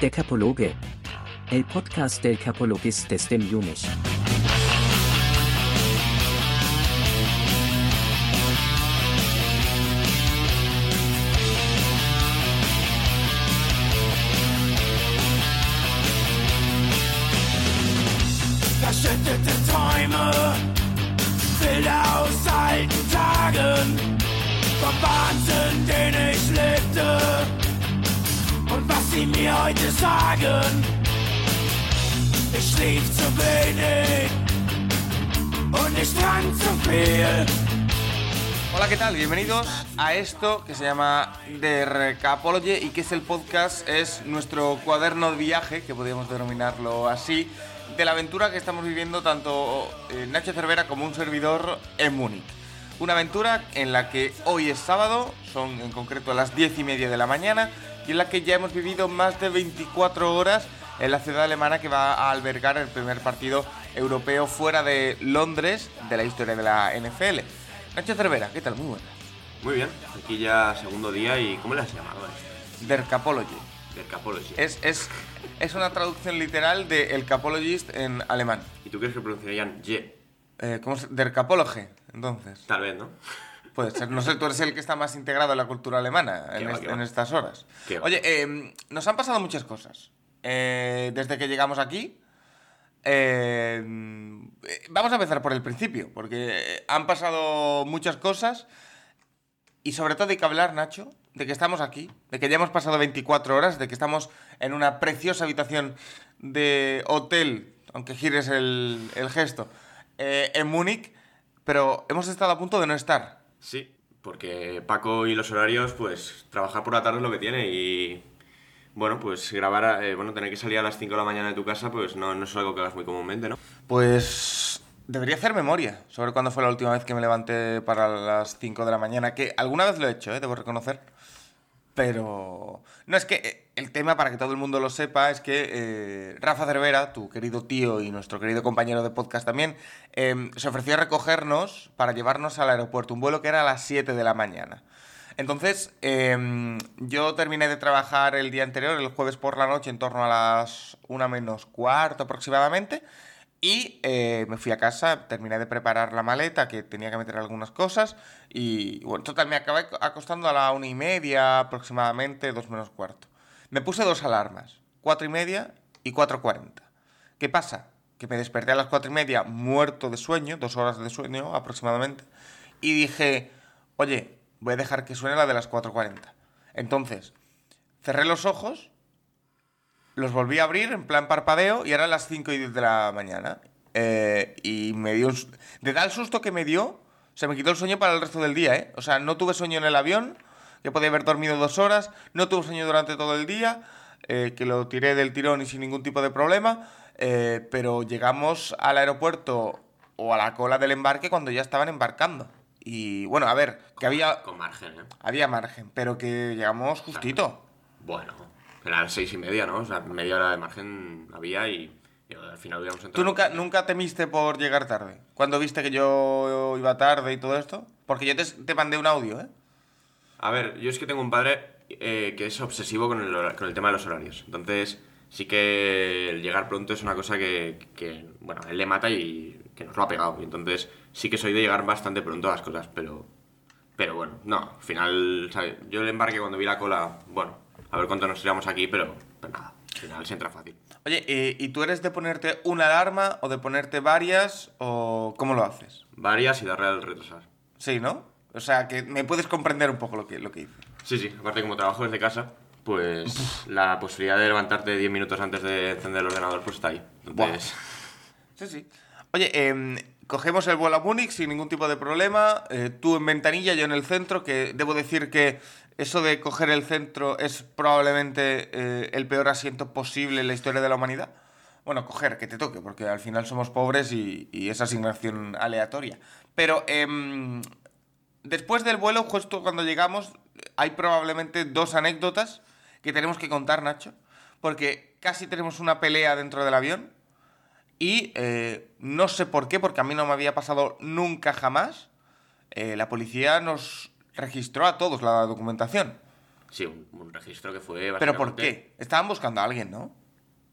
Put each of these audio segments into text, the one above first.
Der Kapologe. El podcast del Kapologistes dem Junich. Verschüttete Träume, Bilder aus alten Tagen, vom Wahnsinn, den ich lebte sie mir heute sagen. Ich schlief zu wenig und ich trank zu viel. Hola, ¿qué tal? Bienvenidos a esto que se llama The Recapology y que es el podcast, es nuestro cuaderno de viaje, que podríamos denominarlo así, de la aventura que estamos viviendo tanto eh, Nacho Cervera como un servidor en Múnich. Una aventura en la que hoy es sábado, son en concreto las 10 y media de la mañana, y en la que ya hemos vivido más de 24 horas en la ciudad alemana que va a albergar el primer partido europeo fuera de Londres de la historia de la NFL. Nacho Cervera, ¿qué tal? Muy buena. Muy bien, aquí ya segundo día y ¿cómo le has llamado esto? Der Capology. Del Capology. Es, es, es una traducción literal de El Capologist en alemán. ¿Y tú crees que pronunciarían ye? Eh, ¿Cómo se Der Capologe, entonces. Tal vez, ¿no? Puede ser. No sé, tú eres el que está más integrado en la cultura alemana en, va, est- qué va. en estas horas. Oye, eh, nos han pasado muchas cosas. Eh, desde que llegamos aquí. eh, eh, vamos a empezar por el principio, porque han pasado muchas cosas. Y sobre todo hay que hablar, Nacho, de que estamos aquí, de que ya hemos pasado 24 horas, de que estamos en una preciosa habitación de hotel, aunque gires el, el gesto, eh, en Múnich, pero hemos estado a punto de no estar. Sí, porque Paco y los horarios, pues trabajar por la tarde es lo que tiene y... Bueno, pues grabar, eh, bueno, tener que salir a las 5 de la mañana de tu casa, pues no, no es algo que hagas muy comúnmente, ¿no? Pues debería hacer memoria sobre cuándo fue la última vez que me levanté para las 5 de la mañana, que alguna vez lo he hecho, ¿eh? debo reconocer. Pero no es que eh, el tema, para que todo el mundo lo sepa, es que eh, Rafa Cervera, tu querido tío y nuestro querido compañero de podcast también, eh, se ofreció a recogernos para llevarnos al aeropuerto, un vuelo que era a las 7 de la mañana. Entonces, eh, yo terminé de trabajar el día anterior, el jueves por la noche, en torno a las 1 menos cuarto aproximadamente. Y eh, me fui a casa, terminé de preparar la maleta, que tenía que meter algunas cosas. Y bueno, total, me acabé acostando a la una y media aproximadamente, dos menos cuarto. Me puse dos alarmas, cuatro y media y cuatro cuarenta. ¿Qué pasa? Que me desperté a las cuatro y media muerto de sueño, dos horas de sueño aproximadamente. Y dije, oye, voy a dejar que suene la de las 4.40. Entonces, cerré los ojos, los volví a abrir en plan parpadeo y eran las 5 y 10 de la mañana. Eh, y me dio De tal susto que me dio, se me quitó el sueño para el resto del día, ¿eh? O sea, no tuve sueño en el avión, que podía haber dormido dos horas, no tuve sueño durante todo el día, eh, que lo tiré del tirón y sin ningún tipo de problema, eh, pero llegamos al aeropuerto o a la cola del embarque cuando ya estaban embarcando. Y bueno, a ver, que había, Con margen, ¿eh? había margen, pero que llegamos justito. Bueno, eran las seis y media, ¿no? O sea, media hora de margen había y, al final entrado. ¿Tú nunca, nunca temiste por llegar tarde? Cuando viste que yo iba tarde y todo esto? Porque yo te, te mandé un audio, ¿eh? A ver, yo es que tengo un padre eh, que es obsesivo con el, con el tema de los horarios. Entonces, sí que el llegar pronto es una cosa que, que, bueno, él le mata y que nos lo ha pegado. Y entonces, sí que soy de llegar bastante pronto a las cosas, pero... Pero bueno, no, al final, ¿sabes? Yo el embarque cuando vi la cola, bueno, a ver cuánto nos tiramos aquí, pero, pero nada, al final se entra fácil. Oye, eh, ¿y tú eres de ponerte una alarma o de ponerte varias o cómo lo haces? Varias y darle al retrasar. Sí, ¿no? O sea, que me puedes comprender un poco lo que, lo que hice. Sí, sí, aparte como trabajo desde casa, pues la posibilidad de levantarte 10 minutos antes de encender el ordenador, pues está ahí. Entonces... Sí, sí. Oye, em, cogemos el vuelo a Múnich sin ningún tipo de problema. eh, tú en ventanilla, yo en el centro, que debo decir que eso de coger el centro es probablemente eh, el peor asiento posible en la historia de la humanidad. Bueno, coger, que te toque, porque al final somos pobres y, y es asignación aleatoria. Pero em, después del vuelo, justo cuando llegamos, hay probablemente dos anécdotas que tenemos que contar, Nacho. Porque casi tenemos una pelea dentro del avión. Y eh, no sé por qué, porque a mí no me había pasado nunca jamás. eh, la policía nos registró a todos la documentación. Sí, un, un registro que fue ¿Pero por básicamente- qué? Estaban buscando a alguien, ¿no?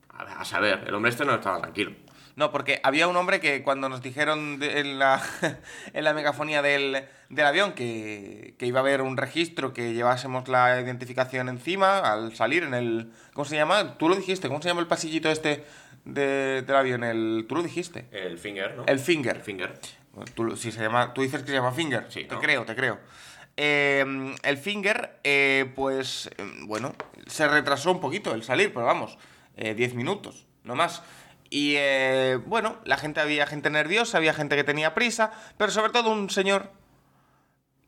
A, a saber, el hombre este no estaba tranquilo. No, porque había un hombre que cuando nos dijeron de- en, la, en la megafonía del, del avión que, que iba a haber un registro, que llevásemos la identificación encima al salir en el... ¿Cómo se llama? Tú lo dijiste, ¿cómo se llama el pasillito este de- del avión? El, tú lo dijiste. El finger, ¿no? El finger. El finger. Tú, si se llama, tú dices que se llama Finger. Sí, te ¿no? creo, te creo. Eh, el Finger, eh, pues, eh, bueno, se retrasó un poquito el salir, pero vamos, eh, 10 minutos, no más. Y eh, bueno, la gente había gente nerviosa, había gente que tenía prisa, pero sobre todo un señor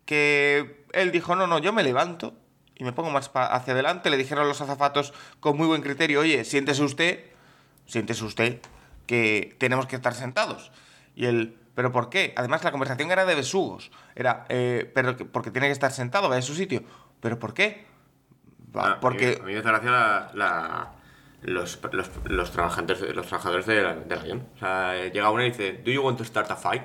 que él dijo, no, no, yo me levanto y me pongo más hacia adelante. Le dijeron los azafatos con muy buen criterio, oye, siéntese usted, siéntese usted, que tenemos que estar sentados. Y él, ¿pero por qué? Además la conversación era de besugos. Era, eh, pero que- porque tiene que estar sentado, vaya a su sitio. ¿Pero por qué? Ah, porque... A mí, a mí me hace gracia la, la- los, los, los trabajantes, los trabajadores de la- del avión. O sea, eh, llega uno y dice, ¿Do you want to start a fight?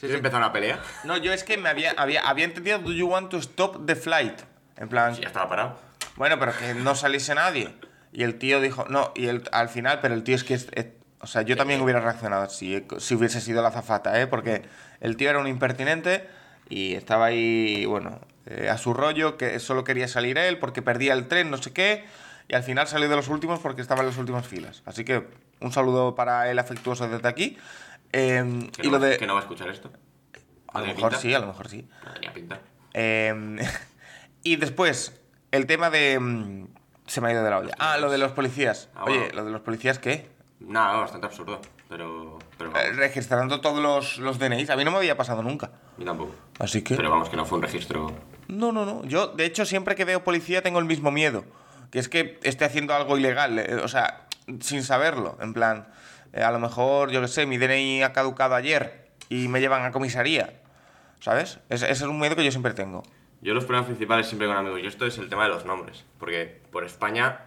¿Quieres empezar una pelea? No, yo es que me había, había, había entendido, ¿do you want to stop the flight? En plan, Sí, ya estaba parado. Bueno, pero que no saliese nadie. Y el tío dijo, no, y el, al final, pero el tío es que es, es- o sea, yo también hubiera reaccionado si, si hubiese sido la zafata, ¿eh? Porque el tío era un impertinente y estaba ahí, bueno, eh, a su rollo, que solo quería salir él porque perdía el tren, no sé qué, y al final salió de los últimos porque estaba en las últimas filas. Así que un saludo para el afectuoso desde aquí. Eh, y no, lo de... que no va a escuchar esto. A lo ¿No mejor pinta? sí, a lo mejor sí. No tenía pinta. Eh, y después, el tema de... mm, Se me ha ido de la olla. Ah, lo de los policías. Ah, Oye, bueno. lo de los policías, ¿qué? Nada, bastante absurdo. Pero. Pero Eh, registrando todos los, los DNIs. A mí no me había pasado nunca. yo tampoco. Así que... Pero vamos, que no fue un registro. No, no, no. Yo, de hecho, siempre que veo policía tengo el mismo miedo. Que es que esté haciendo algo ilegal. eh, O sea, sin saberlo. En plan, eh, a lo mejor, yo qué sé, mi DNI ha caducado ayer y me llevan a comisaría. ¿Sabes? Ese, ese es un miedo que yo siempre tengo. Yo los problemas principales siempre con amigos y esto es el tema de los nombres. Porque por España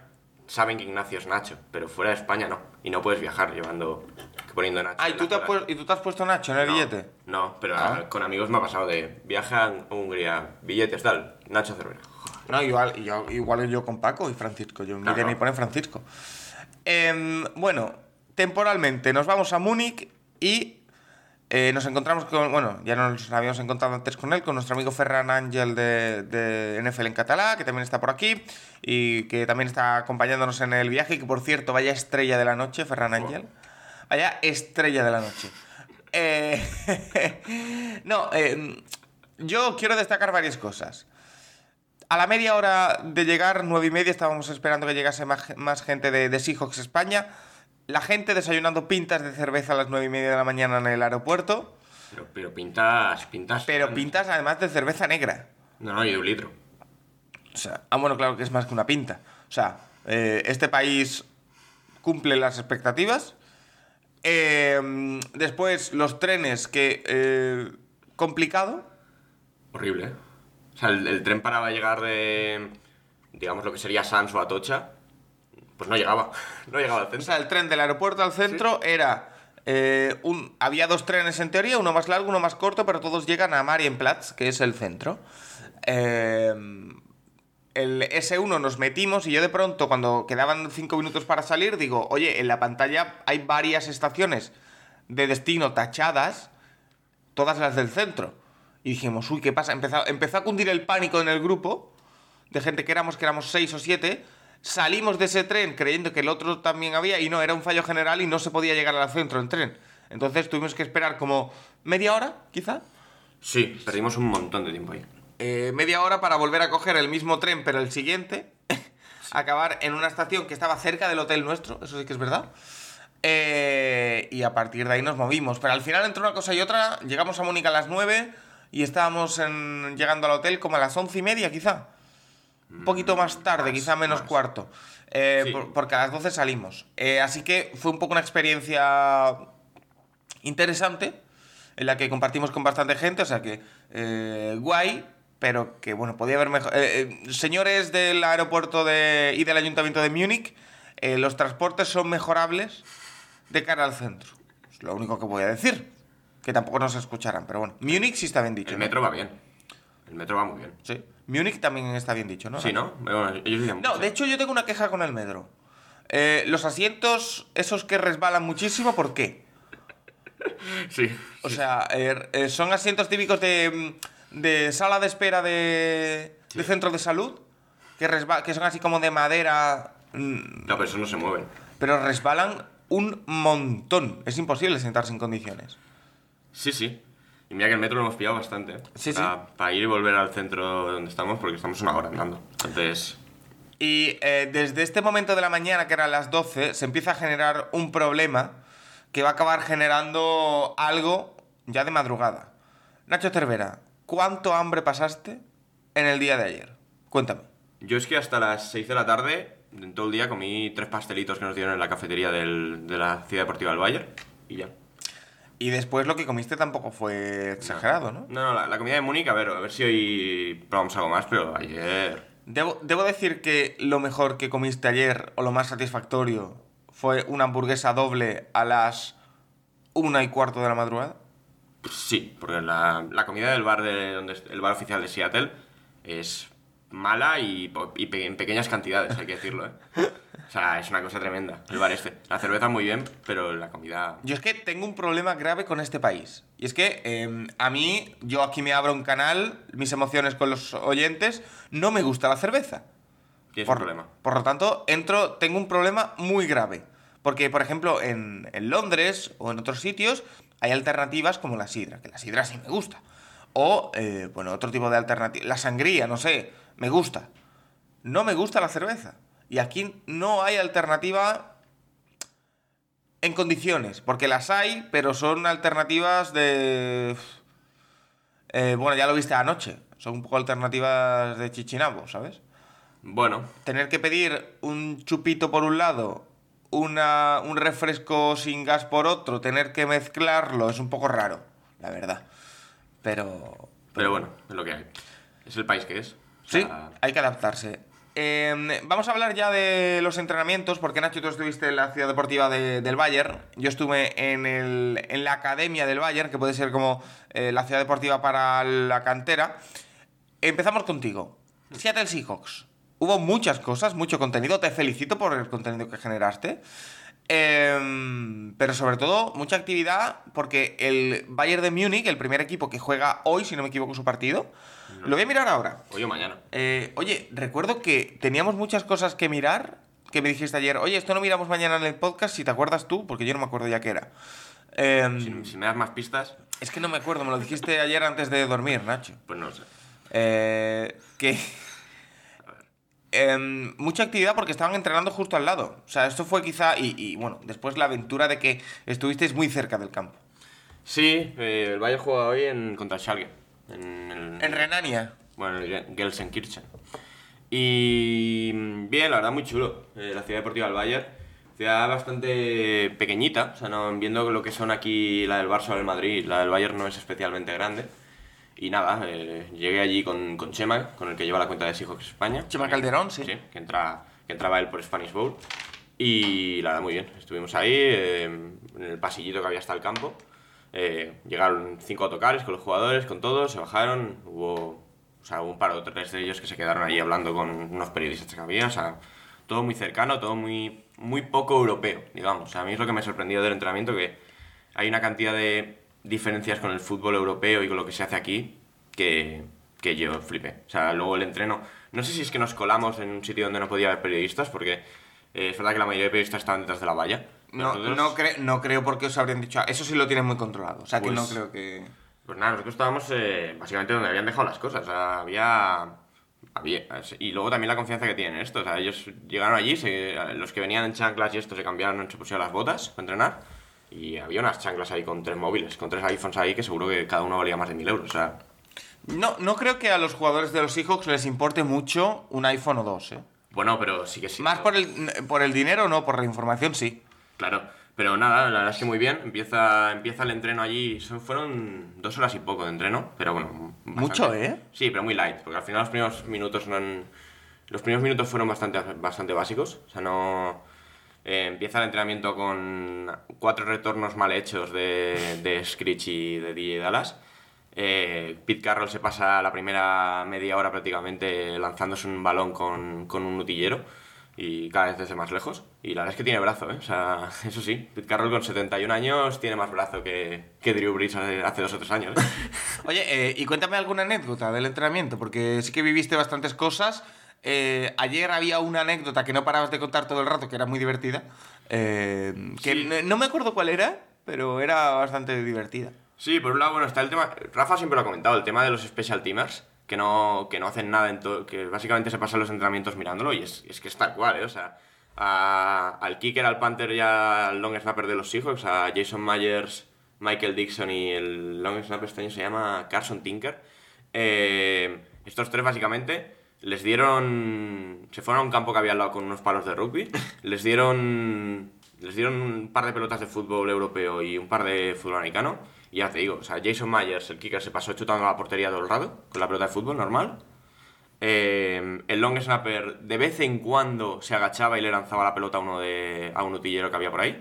saben que Ignacio es Nacho, pero fuera de España no. Y no puedes viajar llevando. poniendo Nacho. Ah, ¿y tú, te has puesto, ¿y tú te has puesto Nacho en el No, billete? No, pero Ah. con amigos me ha pasado de viaje a Hungría, billetes, tal, Nacho Cervera. No, igual, yo, igual yo con Paco y Francisco. Yo Claro. DNI pone Francisco. Em, bueno, temporalmente nos vamos a Múnich y eh, nos encontramos con. Bueno, ya nos habíamos encontrado antes con él, con nuestro amigo Ferran Ángel de, de NFL en Catalá, que también está por aquí y que también está acompañándonos en el viaje. Y que por cierto, vaya estrella de la noche, Ferran Ángel. Vaya estrella de la noche. Eh, no, eh, yo quiero destacar varias cosas. A la media hora de llegar, nueve y media, estábamos esperando que llegase más, más gente de, de Seahawks España. La gente desayunando pintas de cerveza a las nueve y media de la mañana en el aeropuerto. Pero, pero pintas, pintas. Pero pintas además de cerveza negra. No, no, y de un litro. O sea, ah, bueno, claro que es más que una pinta. O sea, eh, este país cumple las expectativas. Eh, después, los trenes, que eh, complicado. Horrible, ¿eh? O sea, el, el tren para llegar de. digamos lo que sería Sans o Atocha. Pues no llegaba. No llegaba al O centro. sea, el tren del aeropuerto al centro era. eh, un, había dos trenes en teoría, uno más largo, uno más corto, pero todos llegan a Marienplatz, que es el centro. Eh, el S1 nos metimos y yo de pronto, cuando quedaban cinco minutos para salir, digo, oye, en la pantalla hay varias estaciones de destino tachadas, todas las del centro. Y dijimos, uy, ¿qué pasa? Empezó, empezó a cundir el pánico en el grupo, de gente que éramos, que éramos seis o siete. Salimos de ese tren creyendo que el otro también había y no, era un fallo general y no se podía llegar al centro en tren. Entonces tuvimos que esperar como media hora, quizá. Sí, perdimos un montón de tiempo ahí. Eh, media hora para volver a coger el mismo tren, pero el siguiente. acabar en una estación que estaba cerca del hotel nuestro, eso sí que es verdad. Eh, y a partir de ahí nos movimos. Pero al final, entre una cosa y otra, llegamos a Mónica a las 9 y estábamos en- llegando al hotel como a las once y media, quizá. Un poquito más tarde, más, quizá menos más. cuarto. Eh, Sí. por- porque a las 12 salimos. Eh, así que fue un poco una experiencia interesante en la que compartimos con bastante gente, o sea que eh, guay, pero que bueno, podía haber mejor. eh, eh, señores del aeropuerto de, y del ayuntamiento de Múnich, eh, los transportes son mejorables de cara al centro. Es lo único que voy a decir. Que tampoco nos escucharán, pero bueno. Múnich sí está bien dicho. El ¿no? metro va bien. El metro va muy bien. Sí. Múnich también está bien dicho, ¿no? Sí, ¿no? Bueno, ellos dicen No, mucho. de hecho yo tengo una queja con el metro. Eh, los asientos, esos que resbalan muchísimo, ¿por qué? Sí. O sea, er- eh, son asientos típicos de, mm, de sala de espera de, de centro de salud, que, resba- que son así como de madera, mm, No, pero esos no se mueven. pero resbalan un montón. Es imposible sentarse en condiciones. Sí, sí. Y mira que el metro lo hemos pillado bastante. ¿eh? Sí, para, Para ir y volver al centro donde estamos, porque estamos una hora andando. Entonces, Y eh, desde este momento de la mañana, que eran las 12, se empieza a generar un problema que va a acabar generando algo ya de madrugada. Nacho Cervera, ¿cuánto hambre pasaste en el día de ayer? Cuéntame. yo es que hasta las 6 de la tarde, en todo el día, comí tres pastelitos que nos dieron en la cafetería del- de la Ciudad Deportiva del Bayern y ya. Y después lo que comiste tampoco fue exagerado, ¿no? No, no, la, la comida de Múnich, a ver, a ver si hoy probamos algo más, pero ayer... Debo, debo decir que lo mejor que comiste ayer, o lo más satisfactorio, fue una hamburguesa doble a las una y cuarto de la madrugada. pues sí, porque la, la comida del bar de donde el bar oficial de Seattle es mala y, y pe- en pequeñas cantidades, hay que decirlo, ¿eh? O sea, es una cosa tremenda, el bar este. La cerveza muy bien, pero la comida... Yo es que tengo un problema grave con este país. Y es que eh, a mí, yo aquí me abro un canal, mis emociones con los oyentes, no me gusta la cerveza. Tienes por, un problema. Por lo tanto, entro, tengo un problema muy grave. Porque, por ejemplo, en, en Londres o en otros sitios hay alternativas como la sidra, que la sidra sí me gusta. O, eh, bueno, otro tipo de alternativa. La sangría, no sé, me gusta. No me gusta la cerveza. Y aquí no hay alternativa en condiciones, porque las hay, pero son alternativas de... eh, bueno, ya lo viste anoche. Son un poco alternativas de chichinabo, ¿sabes? Bueno, tener que pedir un chupito por un lado, una, un refresco sin gas por otro, tener que mezclarlo, es un poco raro, la verdad. Pero... pero bueno, es lo que hay. Es el país que es. O Sí, hay que adaptarse. Eh, vamos a hablar ya de los entrenamientos, porque Nacho, tú estuviste en la ciudad deportiva de- del Bayern. Yo estuve en, el- en la academia del Bayern, que puede ser como eh, la ciudad deportiva para la cantera. Empezamos contigo. Seattle Seahawks. Hubo muchas cosas, mucho contenido. Te felicito por el contenido que generaste. Em, pero sobre todo, mucha actividad porque el Bayern de Múnich, el primer equipo que juega hoy, si no me equivoco, su partido, lo voy a mirar ahora. hoy o mañana. Eh, oye, recuerdo que teníamos muchas cosas que mirar, que me dijiste ayer, oye, esto no miramos mañana en el podcast, si te acuerdas tú, porque yo no me acuerdo ya qué era. Em, Si, si me das más pistas, Es que no me acuerdo, me lo dijiste ayer antes de dormir, Nacho. pues no sé. Eh, que... Em, mucha actividad porque estaban entrenando justo al lado. O sea, esto fue quizá... Y, y, bueno, después la aventura de que estuvisteis muy cerca del campo. Sí, eh, el Bayern juega hoy en, contra Schalke. En, el, En Renania. Bueno, en el Ge- Gelsenkirchen. Y mm, bien, la verdad, muy chulo. Eh, la ciudad deportiva del Bayern. Ciudad bastante pequeñita. O sea, no, viendo lo que son aquí la del Barça o el Madrid, la del Bayern no es especialmente grande. Y nada, eh, llegué allí con, con Chema, con el que lleva la cuenta de Seahawks España. Chema Calderón, sí. Sí, que, entra, que entraba él por Spanish Bowl. Y la verdad, muy bien. Estuvimos ahí, eh, en el pasillito que había hasta el campo. Eh, llegaron cinco autocares con los jugadores, con todos, se bajaron. Hubo, o sea, un par o tres de ellos que se quedaron ahí hablando con unos periodistas que había. O sea, todo muy cercano, todo muy, muy poco europeo, digamos. O sea, a mí es lo que me sorprendió del entrenamiento, que hay una cantidad de diferencias con el fútbol europeo y con lo que se hace aquí que, que yo flipé. O sea, luego el entreno... No sé si es que nos colamos en un sitio donde no podía haber periodistas, porque eh, es verdad que la mayoría de periodistas estaban detrás de la valla. No, nosotros- no, cre- no creo porque os habrían dicho... Eso sí lo tienen muy controlado. O sea, que Pues- no creo que... Pues nada, nosotros estábamos eh, básicamente donde habían dejado las cosas. O sea, había, había- Y luego también la confianza que tienen esto. O sea, ellos llegaron allí, se- los que venían en chanclas y esto se cambiaron, se pusieron las botas para entrenar. Y había unas chanclas ahí con tres móviles, con tres iPhones ahí que seguro que cada uno valía más de mil euros. O sea, No, no creo que a los jugadores de los Seahawks les importe mucho un iPhone o dos, ¿eh? bueno, pero sí que sí. Más por el, por el dinero, no, por la información, sí. Claro, pero nada, la verdad es que muy bien. Empieza, empieza el entreno allí. Son, fueron dos horas y poco de entreno, pero bueno. bastante. Mucho, ¿eh? Sí, pero muy light, porque al final los primeros minutos no han- Los primeros minutos fueron bastante, bastante básicos. O sea, no. Eh, empieza el entrenamiento con cuatro retornos mal hechos de, de Screech y de DJ Dallas. Eh, Pete Carroll se pasa la primera media hora prácticamente lanzándose un balón con, con un nutillero y cada vez desde más lejos. Y la verdad es que tiene brazo, ¿eh? O sea, eso sí, Pete Carroll con 71 años tiene más brazo que, que Drew Brees hace, dos o tres años. ¿eh? Oye, eh, y cuéntame alguna anécdota del entrenamiento, porque sí que viviste bastantes cosas. Eh, ayer había una anécdota que no parabas de contar todo el rato, que era muy divertida. eh, que Sí. no, no me acuerdo cuál era, pero era bastante divertida. Sí, por un lado, bueno, está el tema. Rafa siempre lo ha comentado, el tema de los special teamers, que no, que no hacen nada, en to- que básicamente se pasan los entrenamientos mirándolo, y es, es que es tal cual, ¿eh? O sea, a- al kicker, al punter y al long snapper de los Seahawks, a Jason Myers, Michael Dixon y el long snapper este año se llama Carson Tinker. eh, estos tres básicamente les dieron. Se fueron a un campo que había al lado con unos palos de rugby, les dieron. Les dieron un par de pelotas de fútbol europeo y un par de fútbol americano. Y ya te digo, o sea, Jason Myers, el kicker, se pasó chutando la portería todo el rato, con la pelota de fútbol normal. Eh, el long snapper de vez en cuando se agachaba y le lanzaba la pelota a uno de a un utillero que había por ahí,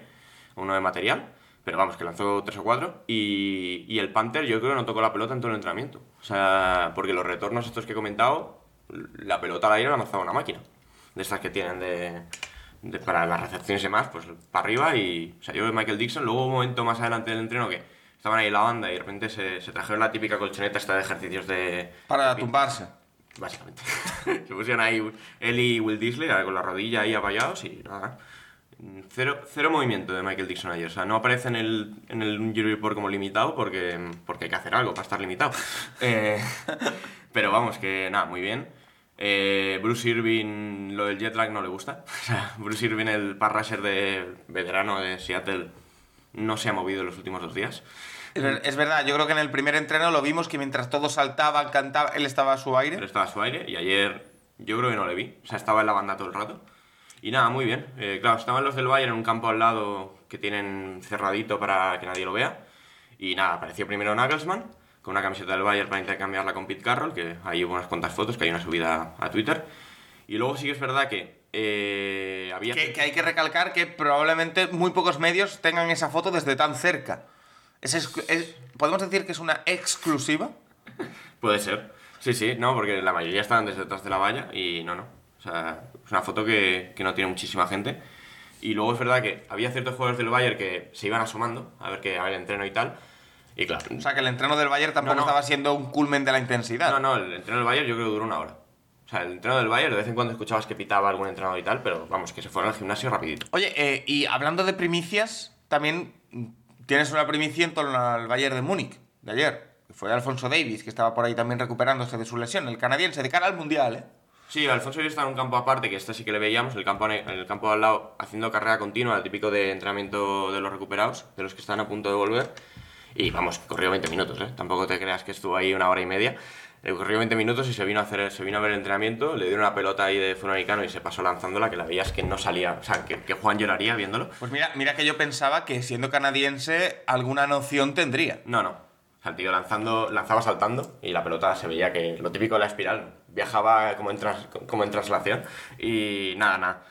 uno de material, pero vamos, que lanzó tres o cuatro. Y, y el Panther yo creo que no tocó la pelota en todo el entrenamiento. O sea, porque los retornos estos que he comentado, la pelota al aire la lanzaba una máquina. De estas que tienen de, de- para las recepciones y demás, pues para arriba y... O sea, yo Michael Dixon, luego un momento más adelante del entreno que estaban ahí la banda y de repente se, se trajeron la típica colchoneta esta de ejercicios de... Para de- tumbarse. Básicamente. Se pusieron ahí él y Will Disley ahí con la rodilla ahí apoyados y nada. Cero, cero movimiento de Michael Dixon ayer. O sea, no aparece en el, en el injury report como limitado porque, porque hay que hacer algo para estar limitado. Eh, pero vamos, que nada, muy bien. Eh, Bruce Irving, lo del jet lag no le gusta. O sea, Bruce Irving, el pass rusher de veterano de Seattle, no se ha movido en los últimos dos días. Es, ver- es verdad, yo creo que en el primer entreno lo vimos que mientras todos saltaban, cantaban, él estaba a su aire. estaba a su aire y ayer yo creo que no le vi. O sea, estaba en la banda todo el rato. Y nada, muy bien. Eh, claro, estaban los del Bayern en un campo al lado que tienen cerradito para que nadie lo vea. Y nada, apareció primero Nagelsmann con una camiseta del Bayern para intercambiarla con Pete Carroll, que hubo unas cuantas fotos, que hay una subida a Twitter. Y luego sí que es verdad que eh, había... Que, que hay que recalcar que probablemente muy pocos medios tengan esa foto desde tan cerca. Es es- ¿Podemos decir que es una exclusiva? Puede ser. Sí, sí, no, porque la mayoría estaban desde detrás de la valla y no, no. O sea, es una foto que, que no tiene muchísima gente. Y luego es verdad que había ciertos jugadores del Bayern que se iban asomando a ver que a ver el entreno y tal. Y claro, O sea, que el entreno del Bayern tampoco No, no. estaba siendo un culmen de la intensidad. no, no, el entreno del Bayern yo creo que duró una hora. O sea, el entreno del Bayern de vez en cuando escuchabas que pitaba algún entrenador y tal, pero vamos, que se fueron al gimnasio rapidito. Oye, eh, y hablando de primicias, también tienes una primicia en torno al Bayern de Múnich, de ayer. que Fue Alfonso Davis, que estaba por ahí también recuperándose de su lesión, el canadiense, de cara al Mundial, ¿eh? Sí, Alfonso Davis está en un campo aparte, que este sí que le veíamos, el campo, en el campo al lado, haciendo carrera continua, el típico de entrenamiento de los recuperados, de los que están a punto de volver. Y vamos, corrió 20 minutos, ¿eh? Tampoco te creas que estuvo ahí una hora y media. Eh, corrió 20 minutos y se vino a hacer se vino a ver el entrenamiento, le dieron una pelota ahí de fútbol americano y se pasó lanzándola, que la veías que no salía, o sea, que, que Juan lloraría viéndolo. Pues mira, mira que yo pensaba que siendo canadiense alguna noción tendría. No, no. O sea, el tío lanzando, lanzaba saltando y la pelota se veía que lo típico de la espiral, viajaba como en, tras- como en traslación y nada, nada.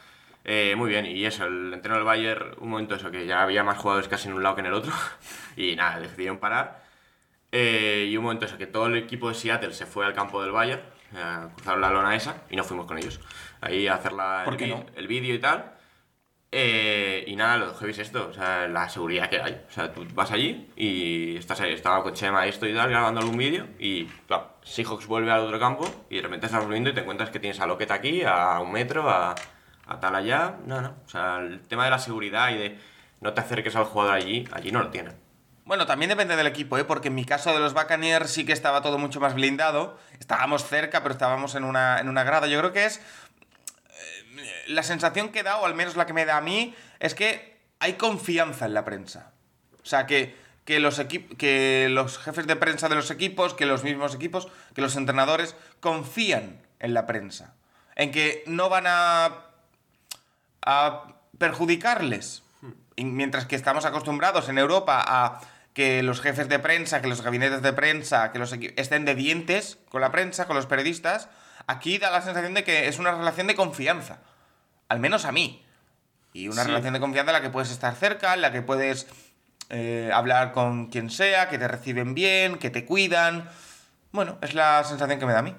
Eh, muy bien, y eso, el entreno del Bayern, un momento eso, que ya había más jugadores casi en un lado que en el otro y nada, decidieron parar. Eh, y un momento eso, que todo el equipo de Seattle se fue al campo del Bayern, eh, cruzaron la lona esa y no fuimos con ellos. Ahí a hacer la, ¿Por el, no? el vídeo y tal. Eh, y nada, lo heavy es esto, o sea, la seguridad que hay. O sea, tú vas allí y estás ahí, estaba con Chema esto y tal, grabando algún vídeo y, claro, Seahawks vuelve al otro campo y de repente estás volviendo y te encuentras que tienes a Lockett aquí, a un metro, a, a tal allá. No, no. O sea, el tema de la seguridad y de no te acerques al jugador allí, allí no lo tienen. Bueno, también depende del equipo, ¿eh? Porque en mi caso de los Buccaneers sí que estaba todo mucho más blindado. Estábamos cerca, pero estábamos en una, en una grada. Yo creo que es... eh, La sensación que da, o al menos la que me da a mí, es que hay confianza en la prensa. O sea, que, que, los, que los jefes de prensa de los equipos, que los mismos equipos, que los entrenadores confían en la prensa. En que no van a a perjudicarles. Y mientras que estamos acostumbrados en Europa a que los jefes de prensa, que los gabinetes de prensa, que los estén de dientes con la prensa, con los periodistas, aquí da la sensación de que es una relación de confianza. Al menos a mí. Y una Sí. relación de confianza en la que puedes estar cerca, en la que puedes eh, hablar con quien sea, que te reciben bien, que te cuidan. Bueno, es la sensación que me da a mí.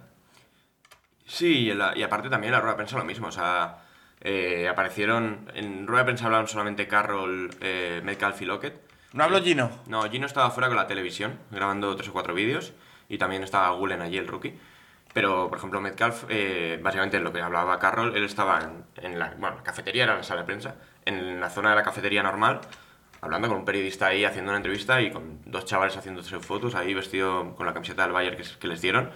Sí, y, la- y aparte también la rueda de prensa lo mismo, o sea, eh, aparecieron, en rueda de prensa hablaron solamente Carroll, eh, Metcalf y Lockett. ¿No hablo Gino? No, Gino estaba fuera con la televisión, grabando tres o cuatro vídeos, y también estaba Gulen allí, el rookie. Pero, por ejemplo, Metcalf, eh, básicamente lo que hablaba Carroll, él estaba en, en la, bueno, la cafetería, era la sala de prensa, en la zona de la cafetería normal, hablando con un periodista ahí, haciendo una entrevista, y con dos chavales haciéndose fotos, ahí vestido con la camiseta del Bayern que, que les dieron,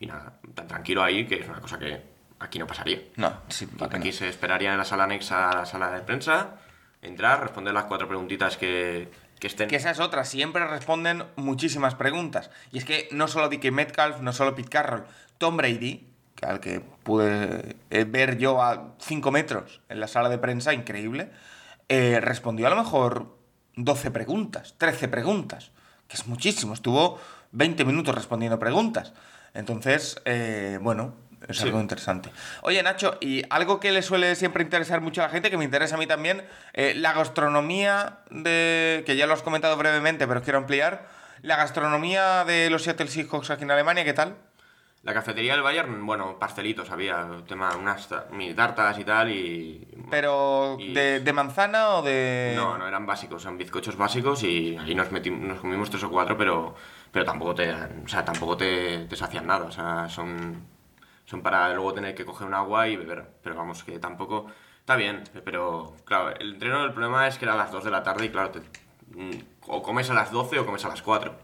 y nada, tan tranquilo ahí, que es una cosa que aquí no pasaría. No, sí, Aquí, aquí se esperaría en la sala anexa a la sala de prensa, entrar, responder las cuatro preguntitas que, que estén... Que esa es otra, siempre responden muchísimas preguntas. Y es que no solo DK Metcalf, no solo Pete Carroll, Tom Brady, al que pude eh, ver yo a 5 metros en la sala de prensa, increíble, eh, respondió a lo mejor 12 preguntas, 13 preguntas, que es muchísimo, estuvo 20 minutos respondiendo preguntas. Entonces, eh, bueno, es Sí. algo interesante. Oye, Nacho, y algo que le suele siempre interesar mucho a la gente, que me interesa a mí también, eh, la gastronomía de. que ya lo has comentado brevemente, pero quiero ampliar. La gastronomía de los Seattle Seahawks aquí en Alemania, ¿qué tal? La cafetería del Bayern, bueno, pastelitos había, tema, unas mini tartas y tal, y... Pero, y- de, de manzana o de.? No, no, eran básicos, son bizcochos básicos y ahí nos, metimos, nos comimos tres o cuatro, pero, pero tampoco te o sea, tampoco te, te sacian nada, o sea, son, son para luego tener que coger un agua y beber, pero vamos, que tampoco... Está bien, pero claro, el entreno, el problema es que era a las 2 de la tarde y claro, te- mm, o comes a las 12 o comes a las 4.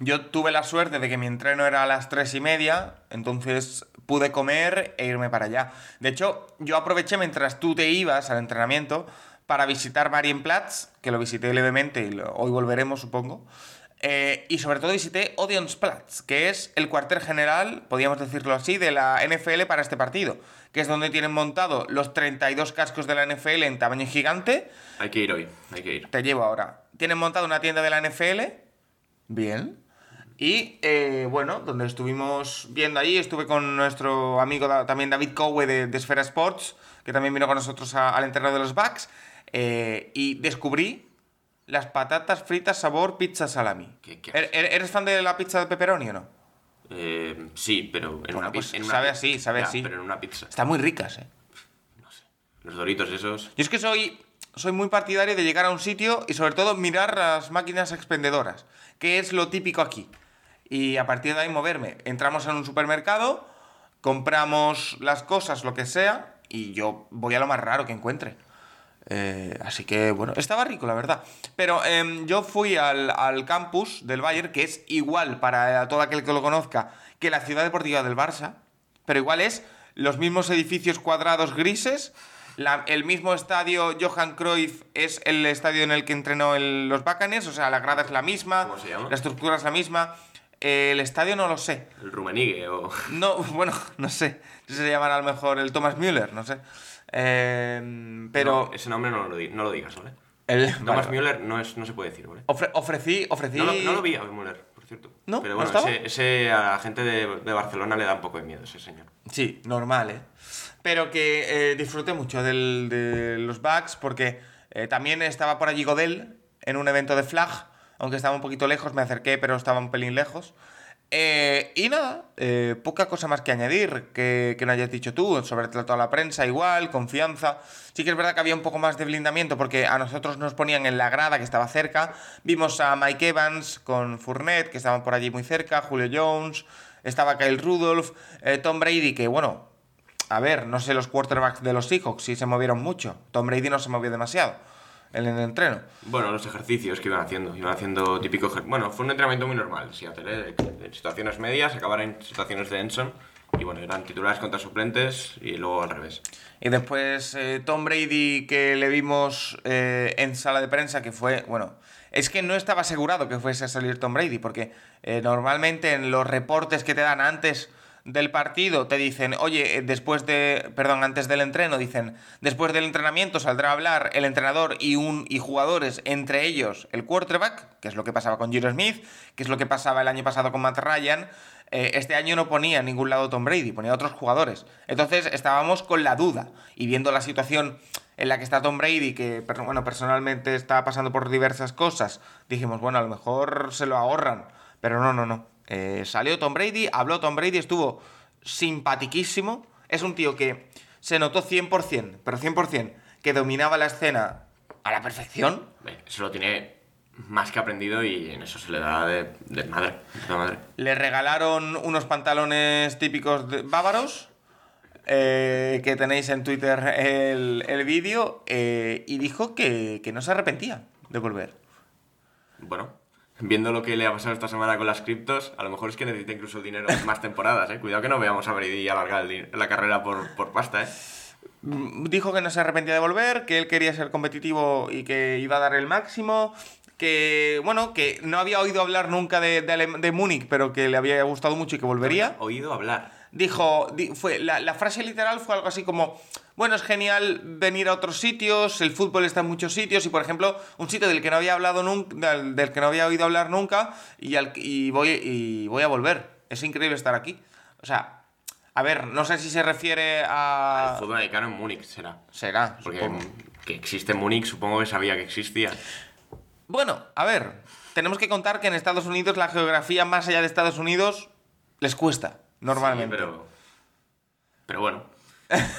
Yo tuve la suerte de que mi entreno era a las tres y media, entonces pude comer e irme para allá. De hecho, yo aproveché mientras tú te ibas al entrenamiento para visitar Marienplatz, que lo visité levemente y hoy volveremos, supongo. Eh, y sobre todo visité Odeonsplatz, que es el cuartel general, podríamos decirlo así, de la NFL para este partido, que es donde tienen montado los 32 cascos de la NFL en tamaño gigante. Hay que ir hoy, hay que ir. Te llevo ahora. Tienen montado una tienda de la NFL. Bien. Y eh, bueno, donde estuvimos viendo ahí, estuve con nuestro amigo también David Cowe de, de Esfera Sports, que también vino con nosotros a- al entreno de los Bucks. eh, y descubrí las patatas fritas sabor pizza salami. Qué- qué ¿Er- er- ¿Eres fan de la pizza de pepperoni o no? Eh, sí, pero en Bueno, una pues pizza. una sabe así, sabe Ya, así. Pero en una pizza. Están muy ricas, ¿eh? Los doritos esos. Yo es que soy, soy muy partidario de llegar a un sitio y sobre todo mirar las máquinas expendedoras, que es lo típico aquí. Y a partir de ahí moverme. Entramos en un supermercado, compramos las cosas, lo que sea, y yo voy a lo más raro que encuentre. Eh, así que, bueno, estaba rico, la verdad. Pero em, yo fui al, al campus del Bayern, que es igual para todo aquel que lo conozca que la ciudad deportiva del Barça, pero igual es los mismos edificios cuadrados grises, la- el mismo estadio Johan Cruyff es el estadio en el que entrenó el- los Buccaneers, o sea, la grada es la misma, ¿Cómo se llama? la estructura es la misma. Eh, el estadio no lo sé. El rumenigue o. No, bueno, no sé. Se llamará a lo mejor el Thomas Müller, no sé. Eh, pero. No, ese nombre no lo, di- no lo digas, ¿vale? el- Thomas vale. Müller no, es, no se puede decir, ¿vale? Ofre- ofrecí, ofrecí. No, lo, no lo vi a Müller, por cierto. ¿No? Pero ¿No bueno, ese, ese a la gente de, de Barcelona le da un poco de miedo, ese señor. Sí, normal, ¿eh? Pero que eh, disfruté mucho del- de los Bucks porque eh, también estaba por allí Godel en un evento de flag, aunque estaba un poquito lejos, me acerqué, pero estaba un pelín lejos. Eh, y nada, eh, poca cosa más que añadir que, que no hayas dicho tú, sobre trato a la prensa igual, confianza. Sí que es verdad que había un poco más de blindamiento porque a nosotros nos ponían en la grada que estaba cerca. Vimos a Mike Evans con Fournette, que estaban por allí muy cerca, Julio Jones, estaba Kyle Rudolph, eh, Tom Brady, que bueno, a ver, no sé los quarterbacks de los Seahawks si se movieron mucho. Tom Brady no se movió demasiado en el entreno. Bueno, los ejercicios que iban haciendo. Iban haciendo típico. Bueno, fue un entrenamiento muy normal, Seattle, ¿eh? En situaciones medias, acabar en situaciones de Enson. Y bueno, eran titulares contra suplentes y luego al revés. Y después eh, Tom Brady que le vimos eh, en sala de prensa que fue, bueno, es que no estaba asegurado que fuese a salir Tom Brady porque eh, normalmente en los reportes que te dan antes del partido te dicen, oye, eh, después de, perdón, antes del entreno dicen, después del entrenamiento saldrá a hablar el entrenador y un y jugadores, entre ellos el quarterback, que es lo que pasaba con Giro Smith, que es lo que pasaba el año pasado con Matt Ryan. Eh, este año no ponía en ningún lado Tom Brady, ponía otros jugadores. Entonces estábamos con la duda y viendo la situación en la que está Tom Brady, que bueno, personalmente está pasando por diversas cosas, dijimos, bueno, a lo mejor se lo ahorran. Pero no, no, no. Eh, salió Tom Brady, habló Tom Brady, estuvo simpatiquísimo. Es un tío que se notó 100%, pero 100%, que dominaba la escena a la perfección. Eso lo tiene más que aprendido y en eso se le da de, de madre. de puta madre. Le regalaron unos pantalones típicos de- bávaros. eh, que tenéis en Twitter el, el vídeo. eh, y dijo que, que no se arrepentía de volver. Bueno, viendo lo que le ha pasado esta semana con las criptos, a lo mejor es que necesita incluso el dinero en más temporadas, ¿eh? Cuidado que no veamos a Brady alargar la carrera por, por pasta, ¿eh? Mm, Dijo que no se arrepentía de volver, que él quería ser competitivo y que iba a dar el máximo. Que, bueno, que no había oído hablar nunca de, de, de Múnich, pero que le había gustado mucho y que volvería. Oído hablar. Dijo, di- fue, la, la frase literal fue algo así como, bueno, es genial venir a otros sitios, el fútbol está en muchos sitios y por ejemplo, un sitio del que no había hablado nunca, del, del que no había oído hablar nunca y, al, y, voy, y voy a volver. Es increíble estar aquí. O sea, a ver, no sé si se refiere El a... fútbol americano en Múnich será. Será, Porque supongo. que existe en Múnich, supongo que sabía que existía. Bueno, a ver, tenemos que contar que en Estados Unidos la geografía más allá de Estados Unidos les cuesta, normalmente. Sí, pero. Pero bueno.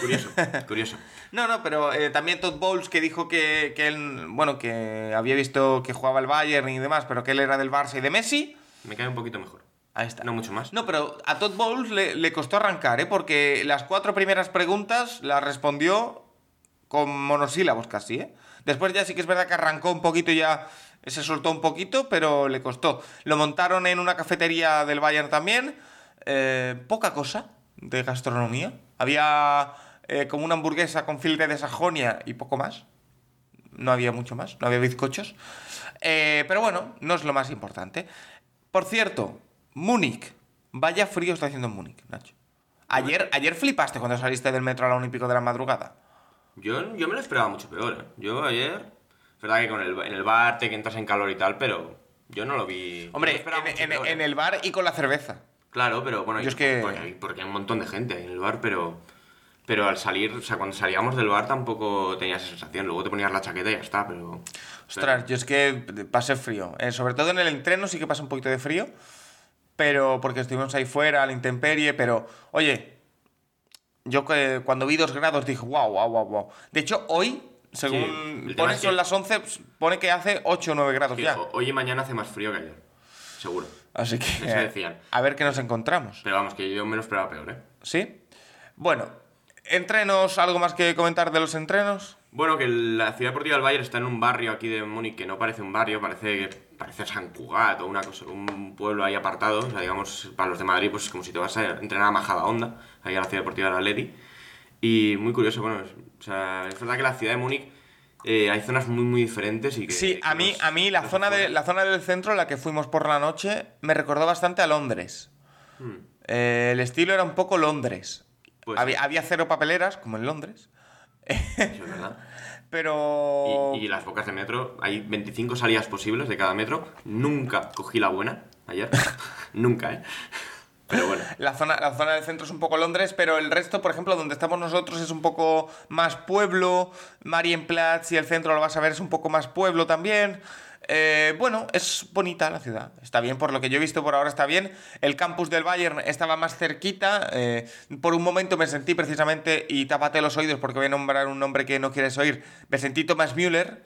Curioso, curioso. No, no, pero eh, también Todd Bowles que dijo que, que él, bueno, que había visto que jugaba el Bayern y demás, pero que él era del Barça y de Messi. Me cae un poquito mejor. Ahí está. No mucho más. No, pero a Todd Bowles le, le costó arrancar, ¿eh? Porque las cuatro primeras preguntas las respondió con monosílabos casi, ¿eh? Después ya sí que es verdad que arrancó un poquito ya se soltó un poquito, pero le costó. Lo montaron en una cafetería del Bayern también. Eh, poca cosa de gastronomía. Había eh, como una hamburguesa con filete de Sajonia y poco más. No había mucho más, no había bizcochos. Eh, pero bueno, no es lo más importante. Por cierto, Múnich. Vaya frío está haciendo en Múnich, Nacho. Ayer, ayer flipaste cuando saliste del metro a la una y pico de la madrugada. Yo, yo me lo esperaba mucho peor, ¿eh? Yo ayer. Es verdad que con el, en el bar te entras en calor y tal, pero yo no lo vi. Hombre, lo en ¿eh? el bar y con la cerveza. Claro, pero bueno, Yo es que- porque, hay, porque hay un montón de gente ahí en el bar, pero. Pero al salir, o sea, cuando salíamos del bar tampoco tenía esa sensación. Luego te ponías la chaqueta y ya está, pero. Ostras, yo es que pasé frío. Eh, sobre todo en el entreno sí que pasa un poquito de frío. Pero porque estuvimos ahí fuera, a la intemperie. Pero, oye, yo que cuando vi dos grados dije, wow, wow, wow, wow. De hecho, hoy, según tema pone son que- las 11, pues, pone que hace 8 o 9 grados Sí, ya. ho- hoy y mañana hace más frío que ayer. Seguro. Así que, Eso decían. a ver qué nos encontramos. Pero vamos, que yo me lo esperaba peor, ¿eh? ¿Sí? Bueno, entrenos, ¿algo más que comentar de los entrenos? Bueno, que la ciudad deportiva del Bayern está en un barrio aquí de Múnich que no parece un barrio, parece parece San Cugat o una cosa, un pueblo ahí apartado. O sea, digamos, para los de Madrid, pues es como si te vas a entrenar a Majada Onda, ahí a la ciudad deportiva del Atleti. Y muy curioso, bueno, es, o sea, es verdad que la ciudad de Múnich eh, hay zonas muy, muy diferentes y que... Sí, que a mí, a mí la, zona de, la zona del centro, la que fuimos por la noche, me recordó bastante a Londres. Hmm. Eh, el estilo era un poco Londres. Pues había cero papeleras, como en Londres. Eso es verdad. Pero... Y, y las bocas de metro, hay 25 salidas posibles de cada metro. Nunca cogí la buena ayer. Nunca, ¿eh? La zona, la zona del centro es un poco Londres, pero el resto, por ejemplo, donde estamos nosotros es un poco más pueblo. Marienplatz y el centro lo vas a ver es un poco más pueblo también. Eh, bueno, es bonita la ciudad. Está bien, por lo que yo he visto por ahora está bien. El campus del Bayern estaba más cerquita. eh, por un momento me sentí precisamente, y tápate los oídos porque voy a nombrar un nombre que no quieres oír, me sentí Thomas Müller.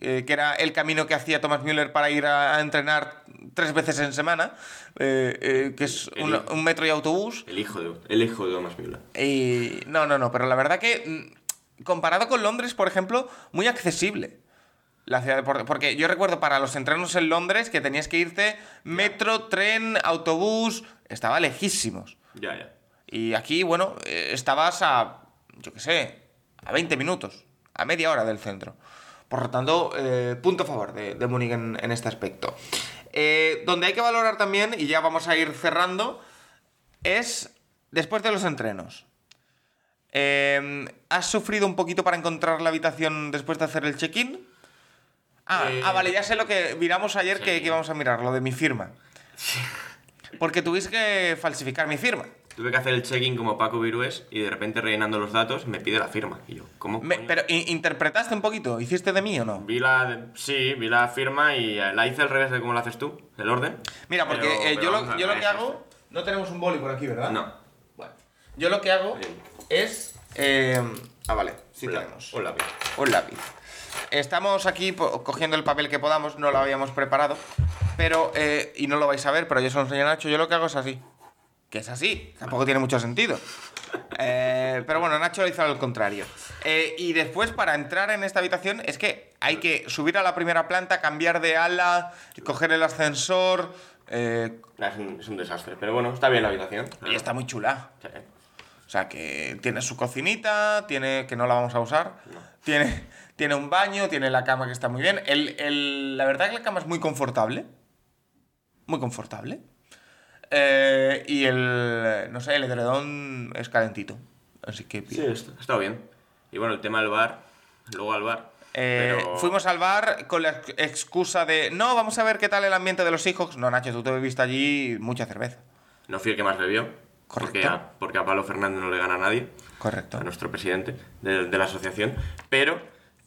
Eh, que era el camino que hacía Thomas Müller para ir a, a entrenar tres veces en semana, eh, eh, que es El- un, un metro y autobús. El hijo de, el hijo de Thomas Müller. Y no, no, no, pero la verdad que mm, comparado con Londres, por ejemplo, muy accesible. La ciudad de Por- porque yo recuerdo para los entrenos en Londres que tenías que irte metro, tren, autobús, estaba lejísimos. Ya, ya. Y aquí, bueno, eh, estabas a, yo qué sé, a 20 minutos, a media hora del centro. Por lo tanto, eh, punto a favor de, de Múnich en, en este aspecto. Eh, donde hay que valorar también, y ya vamos a ir cerrando, es después de los entrenos. Eh, ¿Has sufrido un poquito para encontrar la habitación después de hacer el check-in? Ah, ah, vale, ya sé lo que miramos ayer sí. que, que íbamos a mirar, lo de mi firma. Porque tuviste que falsificar mi firma. Tuve que hacer el check-in como Paco Virués y de repente rellenando los datos me pide la firma. Y yo, ¿cómo? Me- pero ¿i- ¿interpretaste un poquito? ¿Hiciste de mí o no? Vi la, sí, vi la firma y la hice al revés de cómo la haces tú, el orden. Mira, porque Pero- eh, pero yo, lo, yo lo que hago... No tenemos un boli por aquí, ¿verdad? No. Bueno, yo lo que hago Bien. es... eh, ah, vale, sí Un la- tenemos. Un lápiz. Un lápiz. Estamos aquí cogiendo el papel que podamos, no lo habíamos preparado, pero, eh, y no lo vais a ver, pero yo se lo enseño a Nacho, yo lo que hago es así. Que es así, tampoco tiene mucho sentido. Eh, pero bueno, Nacho lo hizo al contrario. Eh, y después, para entrar en esta habitación, es que hay que subir a la primera planta, cambiar de ala, coger el ascensor. eh, Es un, es un desastre, pero bueno, está bien la habitación. y está muy chula. Sí. O sea, que tiene su cocinita, tiene que no la vamos a usar, tiene, tiene un baño, tiene la cama que está muy bien. El, el- la verdad que la cama es muy confortable. Muy confortable. Eh, y el, no sé, el edredón es calentito. Así que Sí, bien. está, bien. Y bueno, el tema del bar, luego al bar. Eh, pero- Fuimos al bar con la ex- excusa de, no, vamos a ver qué tal el ambiente de los hijos. No, Nacho, tú te bebiste allí mucha cerveza. No fui el que más bebió. Correcto. Porque a, porque a Pablo Fernández no le gana a nadie. Correcto. a nuestro presidente de, de la asociación, pero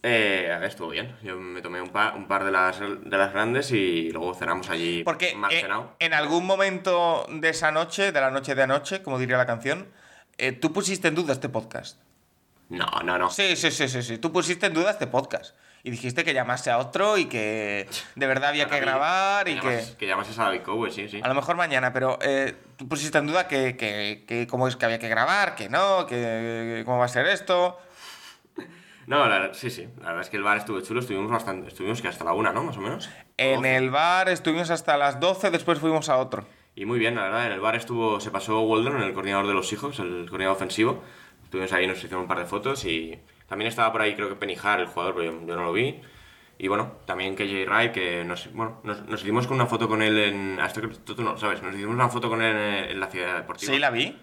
eh, a ver, estuvo bien. Yo me tomé un par, un par de, las, de las grandes y luego cenamos allí Porque eh, cenado. en algún momento de esa noche, de la noche de anoche, como diría la canción, eh, tú pusiste en duda este podcast. No, no, no. Sí, sí, sí, sí, sí. Tú pusiste en duda este podcast. Y dijiste que llamase a otro y que de verdad había que grabar y que... llamas- Que llamas a David Cowe, sí, sí. A lo mejor mañana, pero eh, tú pusiste en duda que, que, que cómo es que había que grabar, que no, que, que cómo va a ser esto. No, la- sí, sí. La verdad es que el bar estuvo chulo. Estuvimos bastante. Estuvimos que hasta la una, ¿no? Más o menos. En el bar estuvimos hasta las 12, después fuimos a otro. Y muy bien, la verdad. En el bar estuvo, se pasó Waldron, el coordinador de los hijos, el coordinador ofensivo. Estuvimos ahí, nos hicieron un par de fotos y también estaba por ahí, creo que Penijar, el jugador, pero yo, yo no lo vi. Y bueno, también KJ Wright, que nos, bueno, nos, nos hicimos con una foto con él en. Esto que tú, tú no sabes, nos hicimos una foto con él en, en la ciudad deportiva. Sí, la vi.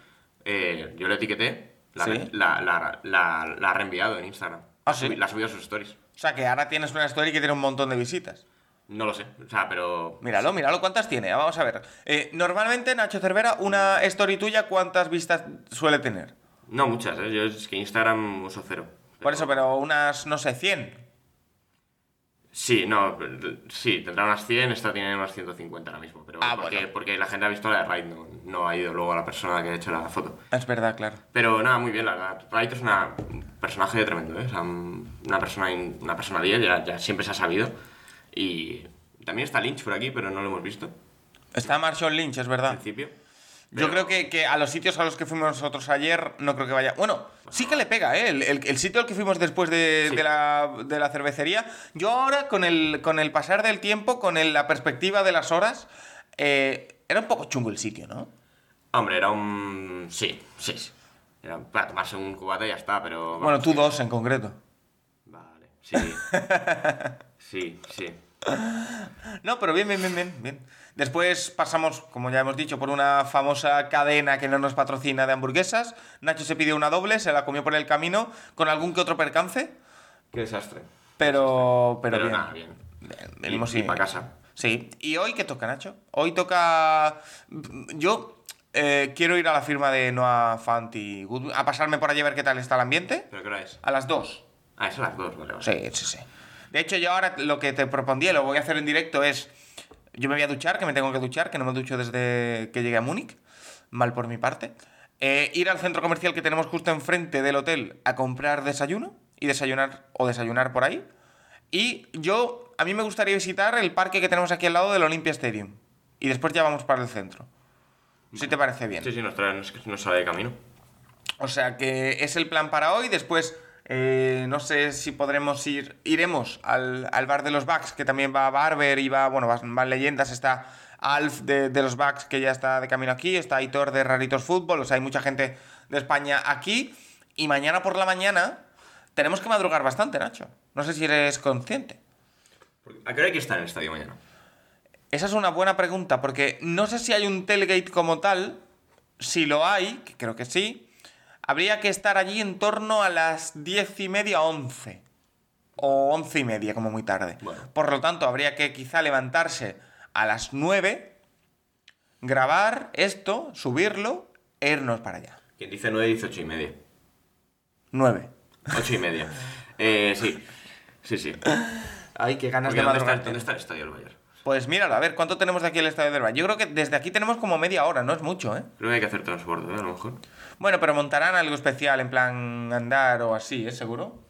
Eh, yo le etiqueté, la, Sí. la, la, la, la ha reenviado en Instagram. ¿Ah, sí? La ha subido a sus stories. O sea, que ahora tienes una story que tiene un montón de visitas. No lo sé, o sea, pero. Míralo, míralo, ¿cuántas tiene? Vamos a ver. Eh, normalmente, Nacho Cervera, una story tuya, ¿cuántas vistas suele tener? No muchas, ¿eh? Yo es que Instagram uso cero. Por eso, pero unas, no sé, 100. Sí, no, sí, tendrá unas 100, esta tiene unas 150 ahora mismo, pero Ah, porque, bueno. porque la gente ha visto la de Raid, no, no ha ido luego a la persona que ha hecho la foto. Es verdad, claro. Pero nada, muy bien, la verdad. Raid es una, un personaje tremendo, ¿eh? O sea, un- una persona, una persona 10, ya, ya siempre se ha sabido. Y también está Lynch por aquí, pero no lo hemos visto Está Marshall Lynch, es al verdad. Yo creo que, que a los sitios a los que fuimos nosotros ayer, no creo que vaya. Bueno, sí que le pega, ¿eh? El, el- el sitio al que fuimos después de, Sí. de la, de la cervecería. Yo ahora, con el, con el pasar del tiempo, con el- la perspectiva de las horas, eh, era un poco chungo el sitio, ¿no? Hombre, era un... Sí, sí, sí. Era para tomarse un cubata y ya está, pero... Bueno, tú dos en concreto. Vale, sí. sí, sí. No, pero bien, bien, bien, bien, bien. Después pasamos, como ya hemos dicho, por una famosa cadena que no nos patrocina de hamburguesas. Nacho se pidió una doble, se la comió por el camino, con algún que otro percance, Qué desastre. pero, pero, Pero bien. nada, bien. Bien, venimos y, y- para casa. Sí. ¿Y hoy qué toca, Nacho? Hoy toca... Yo eh, quiero ir a la firma de Noah Fant y Goodwin, a pasarme por allí a ver qué tal está el ambiente. ¿Pero qué hora es? A las dos. Ah, es a las dos, vale, vale. Sí, sí, sí. De hecho, yo ahora lo que te propondría, lo voy a hacer en directo, es. Yo me voy a duchar, que me tengo que duchar, que no me ducho desde que llegué a Múnich. Mal por mi parte. Eh, ir al centro comercial que tenemos justo enfrente del hotel a comprar desayuno y desayunar o desayunar por ahí. Y yo, a mí me gustaría visitar el parque que tenemos aquí al lado del Olympia Stadium. Y después ya vamos para el centro. Si te parece bien. Sí, sí, nos, trae, nos, nos sale de camino. O sea que es el plan para hoy. Después, eh, no sé si podremos ir. Iremos al, al bar de los Bucks, que también va Barber y va, bueno, van, van leyendas. Está Alf de, de los Bucks, que ya está de camino aquí. Está Aitor de Raritos Fútbol. O sea, hay mucha gente de España aquí. Y mañana por la mañana tenemos que madrugar bastante, Nacho. No sé si eres consciente. ¿A qué hora hay que estar en el estadio mañana? Esa es una buena pregunta, porque no sé si hay un tailgate como tal. Si lo hay, que creo que sí, habría que estar allí en torno a las diez y media, once. O once y media, como muy tarde. Bueno. Por lo tanto, habría que quizá levantarse a las nueve, grabar esto, subirlo e irnos para allá. Quien dice 9 dice 8 y media. 9. 8 y media. eh, sí. Sí, sí. Ay, qué ganas de ¿dónde, está, madrugar. ¿Dónde está el estadio del Bayern? Pues míralo, a ver, ¿cuánto tenemos de aquí el estadio del Bayern? Yo creo que desde aquí tenemos como media hora, no es mucho, ¿eh? Creo que hay que hacer transbordo, ¿eh? A lo mejor. Bueno, pero montarán algo especial en plan andar o así, ¿eh? Seguro.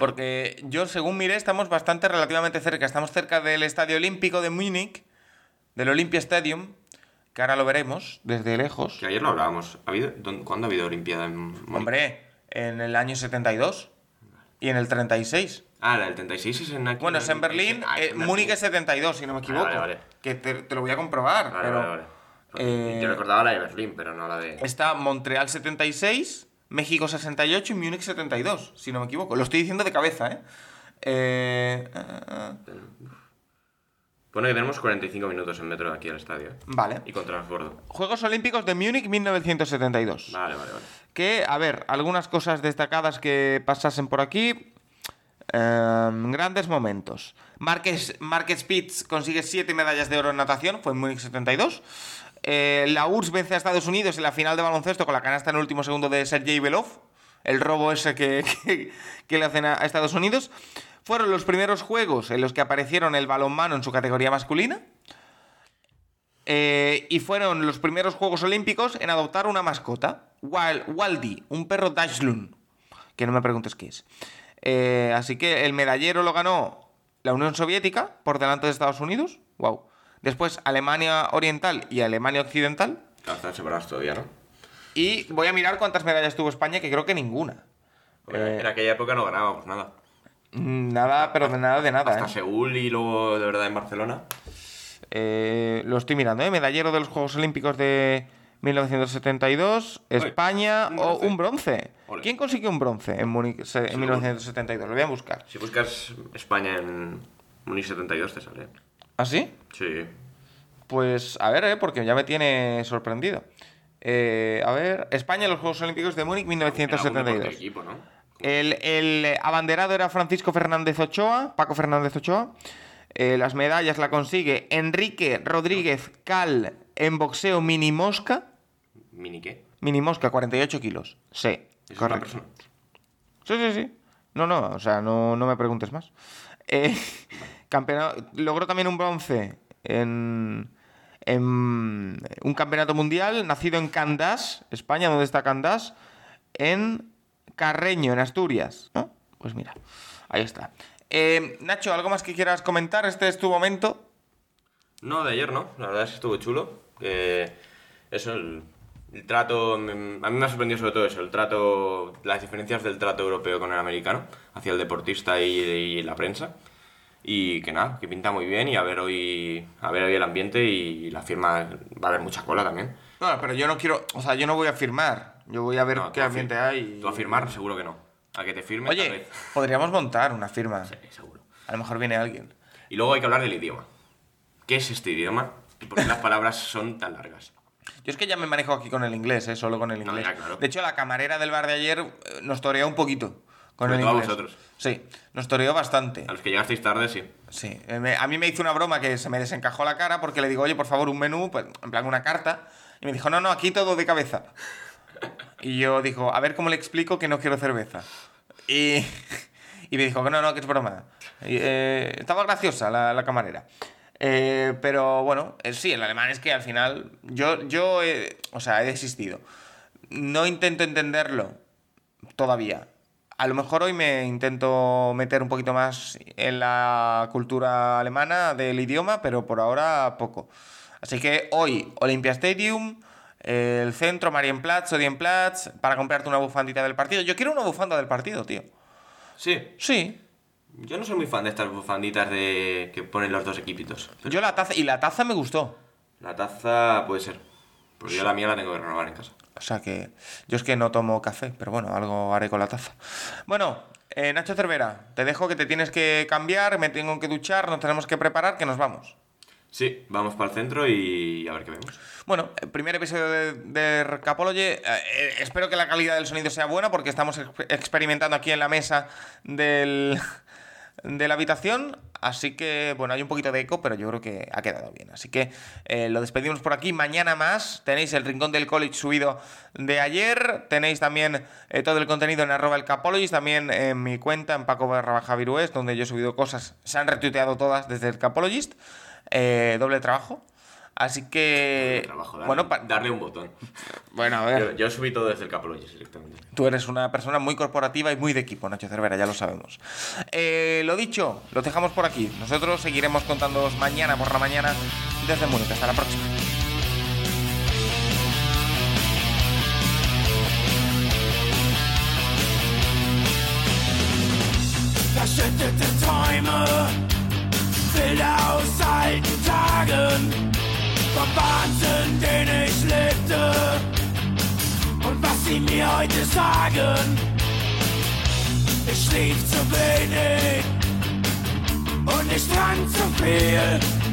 Porque yo, según miré, estamos bastante relativamente cerca. Estamos cerca del Estadio Olímpico de Múnich, del Olympia Stadium, que ahora lo veremos desde lejos. Que ayer lo hablábamos. ¿Ha habido, dónde- ¿Cuándo ha habido Olimpiada en Múnich? Hombre, en el año 72 y en el 36. Ah, la del 36 es en aquí. Bueno, es en Berlín, Ah, eh, en Múnich Berlín. es 72, si no me equivoco. vale, vale. Que te, te lo voy a comprobar. Vale, pero, vale, vale. eh, Yo recordaba la de Berlín, pero no la de. Está Montreal 76, México 68 y Múnich 72, si no me equivoco. Lo estoy diciendo de cabeza, ¿eh? Eh, ah, Pone que tenemos 45 minutos en metro de aquí al estadio. ¿eh? vale. Y con transbordo. Juegos Olímpicos de Múnich 1972. Vale, vale, vale. Que, a ver, algunas cosas destacadas que pasasen por aquí. Em, grandes momentos. Marques, Marques Spitz consigue 7 medallas de oro en natación, fue en Múnich 72. Eh, la URSS vence a Estados Unidos en la final de baloncesto con la canasta en el último segundo de Sergei Belov. El robo ese que, le hacen a, Estados Unidos. Fueron los primeros juegos en los que aparecieron el balonmano en su categoría masculina. Eh, y fueron los primeros Juegos Olímpicos en adoptar una mascota, Wal- Waldi, un perro Dachshund, que no me preguntes qué es. Eh, así que el medallero lo ganó la Unión Soviética por delante de Estados Unidos. Wow. Después Alemania Oriental y Alemania Occidental. Están separados todavía, ¿no? Y voy a mirar cuántas medallas tuvo España, que creo que ninguna. Porque En aquella época no ganábamos nada. Mm, Nada, pero de nada de nada. Hasta ¿eh? Seúl y luego de verdad en Barcelona. Eh, lo estoy mirando, ¿eh? Medallero de los Juegos Olímpicos de 1972, España un o un bronce. Ole. ¿Quién consiguió un bronce en, Múnich se- en Seguro. 1972? Lo voy a buscar. Si buscas España en Múnich 72 te sale. ¿Ah, sí? Sí. Pues a ver, ¿eh? porque ya me tiene sorprendido. Eh, a ver, España en los Juegos Olímpicos de Múnich Era algún deporte de 1972. equipo, ¿no? El, el abanderado era Francisco Fernández Ochoa, Paco Fernández Ochoa. Eh, las medallas la consigue Enrique Rodríguez Cal en boxeo mini mosca. ¿Mini qué? Mini mosca, 48 kilos. Sí, ¿Eso es una correcto. Sí, sí, sí. No, no, o sea, no, no me preguntes más. Eh, campeonato, logró también un bronce en, en un campeonato mundial nacido en Candás, España, donde está Candás, en Carreño, en Asturias. ¿no? Pues mira, ahí está. Eh, Nacho, ¿algo más que quieras comentar? Este es tu momento. No, de ayer no. La verdad es que estuvo chulo. Que eso, el, el trato. mm, A mí me ha sorprendido sobre todo eso, el trato. Las diferencias del trato europeo con el americano, hacia el deportista y, y la prensa. Y que nada, que pinta muy bien y a ver hoy. A ver hoy el ambiente y la firma. Va a haber mucha cola también. No, pero yo no quiero, o sea, yo no voy a firmar. Yo voy a ver No, qué ambiente hay. y- Tú a firmar, seguro que no. A que te firme, tal Oye, vez. podríamos montar una firma. Sí, seguro. A lo mejor viene alguien. Y luego hay que hablar del idioma. ¿Qué es este idioma? ¿Y por qué las palabras son tan largas? Yo es que ya me manejo aquí con el inglés, ¿eh? solo con el No, inglés. ya, claro. De hecho, la camarera del bar de ayer eh, nos toreó un poquito con Sobre el todo a inglés. vosotros. Sí, nos toreó bastante. A los que llegasteis tarde, sí. Sí, eh, a mí me hizo una broma que se me desencajó la cara porque le digo, oye, por favor, un menú, pues, en plan una carta. Y me dijo, no, no, aquí todo de cabeza. Y yo dijo, a ver cómo le explico que no quiero cerveza. Y, y me dijo no, no, que es broma. Y, eh, estaba graciosa la, la camarera. Eh, pero bueno, eh, sí, el alemán es que al final yo, yo he- o sea, he desistido. No intento entenderlo todavía. A lo mejor hoy me intento meter un poquito más en la cultura alemana del idioma, pero por ahora poco. Así que hoy, Olympia Stadium, el centro, Marienplatz, Odienplatz, para comprarte una bufandita del partido. Yo quiero una bufanda del partido, tío. Sí. Sí. Yo no soy muy fan de estas bufanditas de que ponen los dos equipitos. Pero Yo la taza, y la taza me gustó. La taza puede ser. Porque yo la mía la tengo que renovar en casa. O sea que yo es que no tomo café, pero bueno, algo haré con la taza. Bueno, eh, Nacho Cervera, te dejo que te tienes que cambiar, me tengo que duchar, nos tenemos que preparar, que nos vamos. Sí, vamos para el centro y a ver qué vemos. Bueno, el primer episodio de, de eh, eh, espero que la calidad del sonido sea buena porque estamos ex- experimentando aquí en la mesa del, de la habitación, así que bueno, hay un poquito de eco, pero yo creo que ha quedado bien. Así que eh, lo despedimos por aquí. Mañana más. Tenéis el Rincón del College subido de ayer, tenéis también eh, todo el contenido en arroba el Capologist, también en mi cuenta en Paco barra baja donde yo he subido cosas, se han retuiteado todas desde el Capologist, eh, doble trabajo. Así que. Trabajo, darle, bueno, darle un botón. bueno, a ver. Yo, yo subí todo desde el Capologist directamente. Tú eres una persona muy corporativa y muy de equipo, Nacho Cervera, ya lo sabemos. Eh, lo dicho, lo dejamos por aquí. Nosotros seguiremos contándoos mañana por la mañana desde Múnich. Hasta la próxima. Bilder aus alten Tagen, vom Wahnsinn, den ich lebte. Und was sie mir heute sagen, ich schlief zu wenig und ich trank zu viel.